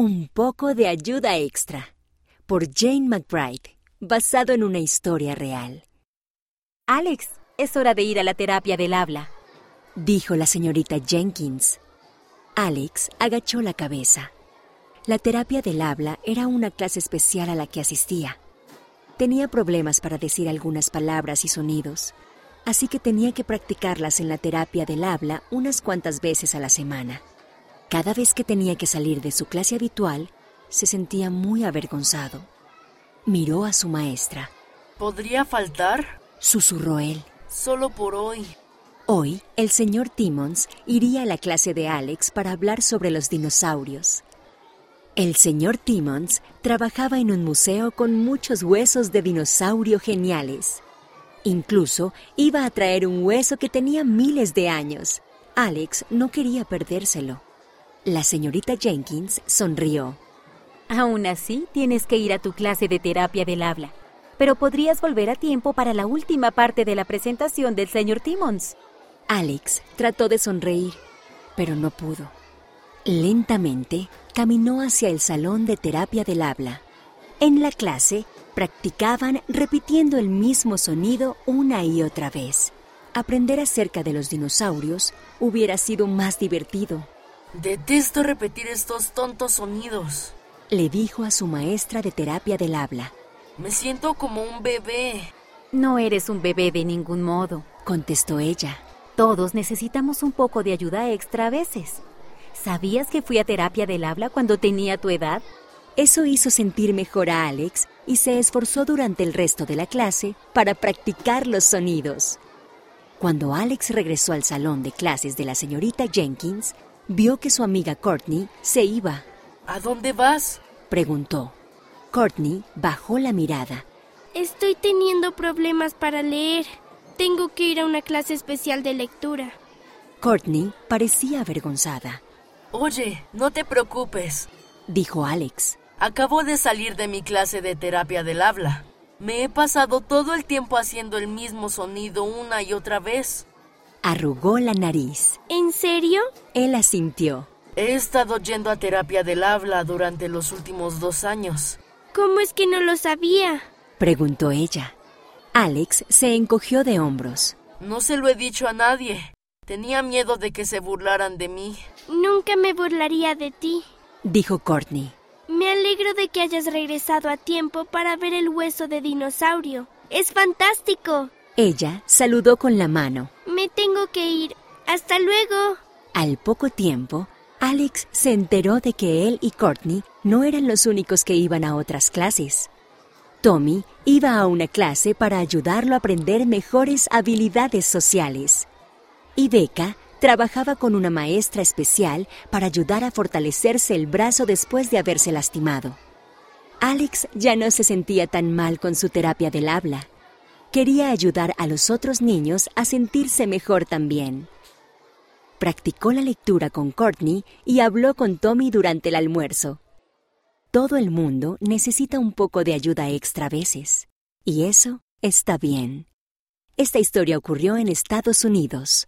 Un poco de ayuda extra por Jane McBride, basado en una historia real. Alex, es hora de ir a la terapia del habla, dijo la señorita Jenkins. Alex agachó la cabeza. La terapia del habla era una clase especial a la que asistía. Tenía problemas para decir algunas palabras y sonidos, así que tenía que practicarlas en la terapia del habla unas cuantas veces a la semana. Cada vez que tenía que salir de su clase habitual, se sentía muy avergonzado. Miró a su maestra. ¿Podría faltar? Susurró él. Solo por hoy. Hoy, el señor Timmons iría a la clase de Alex para hablar sobre los dinosaurios. El señor Timmons trabajaba en un museo con muchos huesos de dinosaurio geniales. Incluso iba a traer un hueso que tenía miles de años. Alex no quería perdérselo. La señorita Jenkins sonrió. Aún así, tienes que ir a tu clase de terapia del habla. Pero podrías volver a tiempo para la última parte de la presentación del señor Timmons. Alex trató de sonreír, pero no pudo. Lentamente caminó hacia el salón de terapia del habla. En la clase practicaban repitiendo el mismo sonido una y otra vez. Aprender acerca de los dinosaurios hubiera sido más divertido. Detesto repetir estos tontos sonidos, le dijo a su maestra de terapia del habla. Me siento como un bebé. No eres un bebé de ningún modo, contestó ella. Todos necesitamos un poco de ayuda extra a veces. ¿Sabías que fui a terapia del habla cuando tenía tu edad? Eso hizo sentir mejor a Alex y se esforzó durante el resto de la clase para practicar los sonidos. Cuando Alex regresó al salón de clases de la señorita Jenkins, vio que su amiga Courtney se iba. ¿A dónde vas? preguntó. Courtney bajó la mirada. Estoy teniendo problemas para leer. Tengo que ir a una clase especial de lectura. Courtney parecía avergonzada. Oye, no te preocupes, dijo Alex. Acabo de salir de mi clase de terapia del habla. Me he pasado todo el tiempo haciendo el mismo sonido una y otra vez. Arrugó la nariz. ¿En serio? Él asintió. He estado yendo a terapia del habla durante los últimos dos años. ¿Cómo es que no lo sabía? preguntó ella. Alex se encogió de hombros. No se lo he dicho a nadie. Tenía miedo de que se burlaran de mí. Nunca me burlaría de ti, dijo Courtney. Me alegro de que hayas regresado a tiempo para ver el hueso de dinosaurio. Es fantástico. Ella saludó con la mano. Tengo que ir. Hasta luego. Al poco tiempo, Alex se enteró de que él y Courtney no eran los únicos que iban a otras clases. Tommy iba a una clase para ayudarlo a aprender mejores habilidades sociales. Y Becca trabajaba con una maestra especial para ayudar a fortalecerse el brazo después de haberse lastimado. Alex ya no se sentía tan mal con su terapia del habla quería ayudar a los otros niños a sentirse mejor también. Practicó la lectura con Courtney y habló con Tommy durante el almuerzo. Todo el mundo necesita un poco de ayuda extra a veces, y eso está bien. Esta historia ocurrió en Estados Unidos.